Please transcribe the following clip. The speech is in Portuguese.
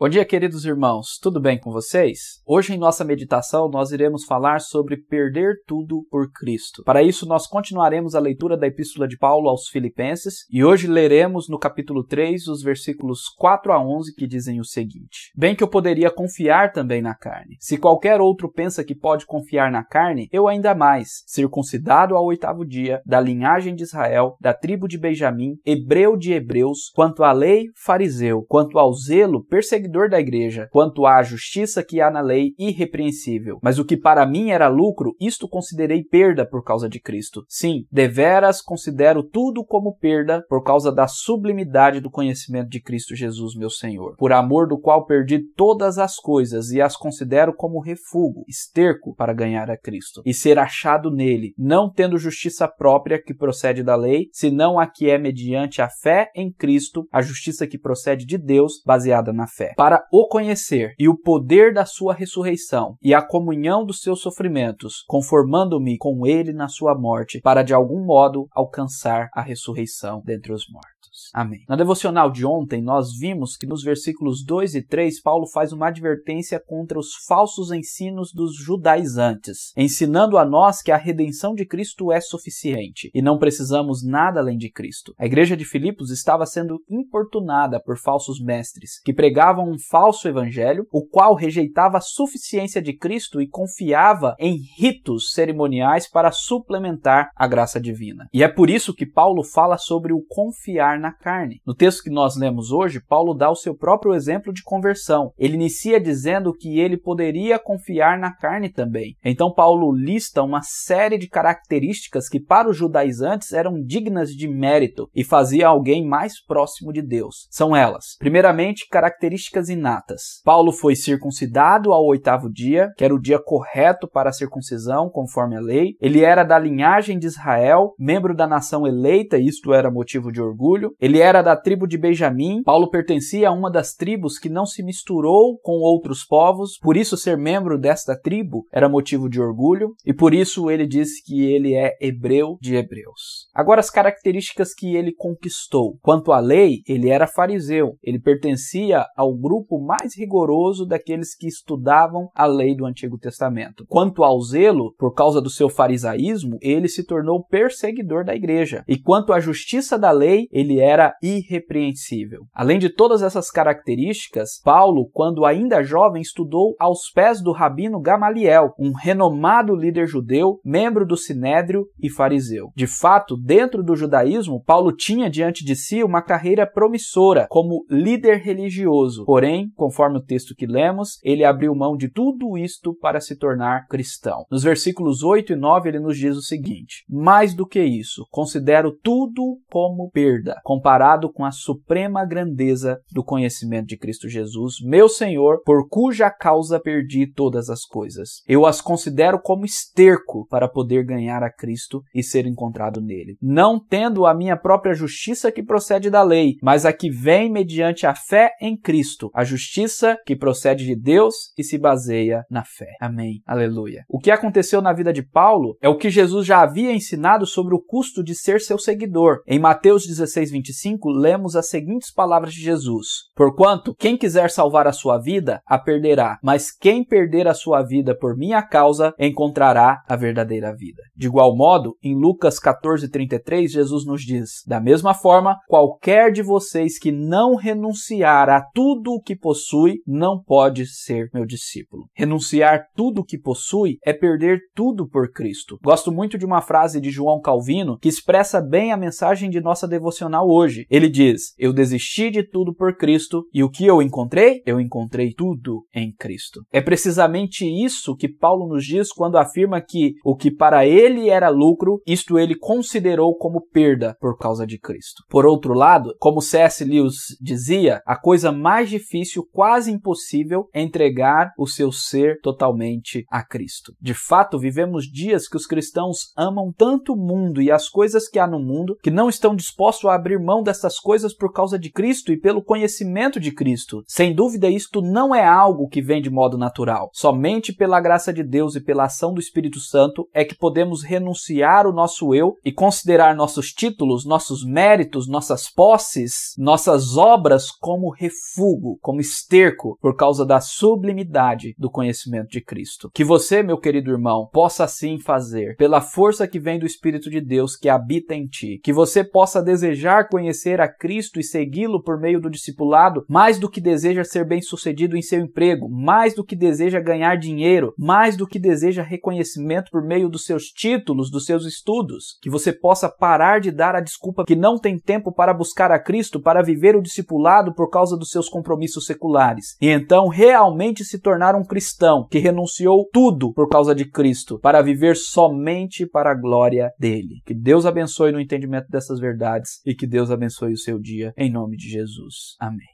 Bom dia, queridos irmãos, tudo bem com vocês? Hoje, em nossa meditação, nós iremos falar sobre perder tudo por Cristo. Para isso, nós continuaremos a leitura da Epístola de Paulo aos Filipenses e hoje leremos no capítulo 3 os versículos 4 a 11 que dizem o seguinte: Bem que eu poderia confiar também na carne. Se qualquer outro pensa que pode confiar na carne, eu ainda mais, circuncidado ao oitavo dia, da linhagem de Israel, da tribo de Benjamim, hebreu de hebreus, quanto à lei, fariseu, quanto ao zelo, perseguidor perseguidor da igreja, quanto à justiça que há na lei, irrepreensível. Mas o que para mim era lucro, isto considerei perda por causa de Cristo. Sim, deveras considero tudo como perda por causa da sublimidade do conhecimento de Cristo Jesus, meu Senhor, por amor do qual perdi todas as coisas e as considero como refúgio, esterco para ganhar a Cristo e ser achado nele, não tendo justiça própria que procede da lei, senão a que é mediante a fé em Cristo, a justiça que procede de Deus, baseada na fé para o conhecer e o poder da sua ressurreição e a comunhão dos seus sofrimentos, conformando-me com ele na sua morte, para de algum modo alcançar a ressurreição dentre os mortos. Amém. Na devocional de ontem, nós vimos que nos versículos 2 e 3, Paulo faz uma advertência contra os falsos ensinos dos judaizantes, ensinando a nós que a redenção de Cristo é suficiente e não precisamos nada além de Cristo. A igreja de Filipos estava sendo importunada por falsos mestres que pregavam um falso evangelho, o qual rejeitava a suficiência de Cristo e confiava em ritos cerimoniais para suplementar a graça divina. E é por isso que Paulo fala sobre o confiar na carne. No texto que nós lemos hoje, Paulo dá o seu próprio exemplo de conversão. Ele inicia dizendo que ele poderia confiar na carne também. Então, Paulo lista uma série de características que, para os judaizantes, eram dignas de mérito e fazia alguém mais próximo de Deus. São elas, primeiramente, características inatas. Paulo foi circuncidado ao oitavo dia, que era o dia correto para a circuncisão, conforme a lei. Ele era da linhagem de Israel, membro da nação eleita, isto era motivo de orgulho. Ele era da tribo de Benjamim. Paulo pertencia a uma das tribos que não se misturou com outros povos, por isso ser membro desta tribo era motivo de orgulho, e por isso ele diz que ele é hebreu de hebreus. Agora as características que ele conquistou. Quanto à lei, ele era fariseu. Ele pertencia ao grupo mais rigoroso daqueles que estudavam a lei do Antigo Testamento. Quanto ao zelo, por causa do seu farisaísmo, ele se tornou perseguidor da igreja. E quanto à justiça da lei, ele era irrepreensível. Além de todas essas características, Paulo, quando ainda jovem, estudou aos pés do rabino Gamaliel, um renomado líder judeu, membro do Sinédrio e fariseu. De fato, dentro do judaísmo, Paulo tinha diante de si uma carreira promissora como líder religioso. Porém, conforme o texto que lemos, ele abriu mão de tudo isto para se tornar cristão. Nos versículos 8 e 9, ele nos diz o seguinte: Mais do que isso, considero tudo como perda, comparado com a suprema grandeza do conhecimento de Cristo Jesus, meu Senhor, por cuja causa perdi todas as coisas. Eu as considero como esterco para poder ganhar a Cristo e ser encontrado nele, não tendo a minha própria justiça que procede da lei, mas a que vem mediante a fé em Cristo, a justiça que procede de Deus e se baseia na fé. Amém. Aleluia. O que aconteceu na vida de Paulo é o que Jesus já havia ensinado sobre o custo de ser seu seguidor. Em Mateus 16, 25, lemos as seguintes palavras de Jesus: Porquanto, quem quiser salvar a sua vida, a perderá, mas quem perder a sua vida por minha causa, encontrará a verdadeira vida. De igual modo, em Lucas 14, 33, Jesus nos diz: Da mesma forma, qualquer de vocês que não renunciar a tudo o que possui, não pode ser meu discípulo. Renunciar tudo o que possui é perder tudo por Cristo. Gosto muito de uma frase de João Calvino que expressa bem a mensagem de nossa devocional hoje. Ele diz: Eu desisti de tudo por Cristo e o que eu encontrei? Eu encontrei tudo em Cristo. É precisamente isso que Paulo nos diz quando afirma que o que para ele era lucro, isto ele considerou como perda por causa de Cristo. Por outro lado, como C.S. Lewis dizia, a coisa mais difícil, quase impossível, é entregar o seu ser totalmente a Cristo. De fato, vivemos dias que os cristãos amam tanto o mundo e as coisas que há no mundo que não estão dispostos a abrir abrir mão dessas coisas por causa de Cristo e pelo conhecimento de Cristo. Sem dúvida, isto não é algo que vem de modo natural. Somente pela graça de Deus e pela ação do Espírito Santo é que podemos renunciar o nosso eu e considerar nossos títulos, nossos méritos, nossas posses, nossas obras como refúgio, como esterco, por causa da sublimidade do conhecimento de Cristo. Que você, meu querido irmão, possa assim fazer, pela força que vem do Espírito de Deus que habita em ti. Que você possa desejar conhecer a Cristo e segui-lo por meio do discipulado, mais do que deseja ser bem-sucedido em seu emprego, mais do que deseja ganhar dinheiro, mais do que deseja reconhecimento por meio dos seus títulos, dos seus estudos. Que você possa parar de dar a desculpa que não tem tempo para buscar a Cristo, para viver o discipulado por causa dos seus compromissos seculares. E então realmente se tornar um cristão que renunciou tudo por causa de Cristo, para viver somente para a glória dele. Que Deus abençoe no entendimento dessas verdades e que Deus abençoe o seu dia, em nome de Jesus. Amém.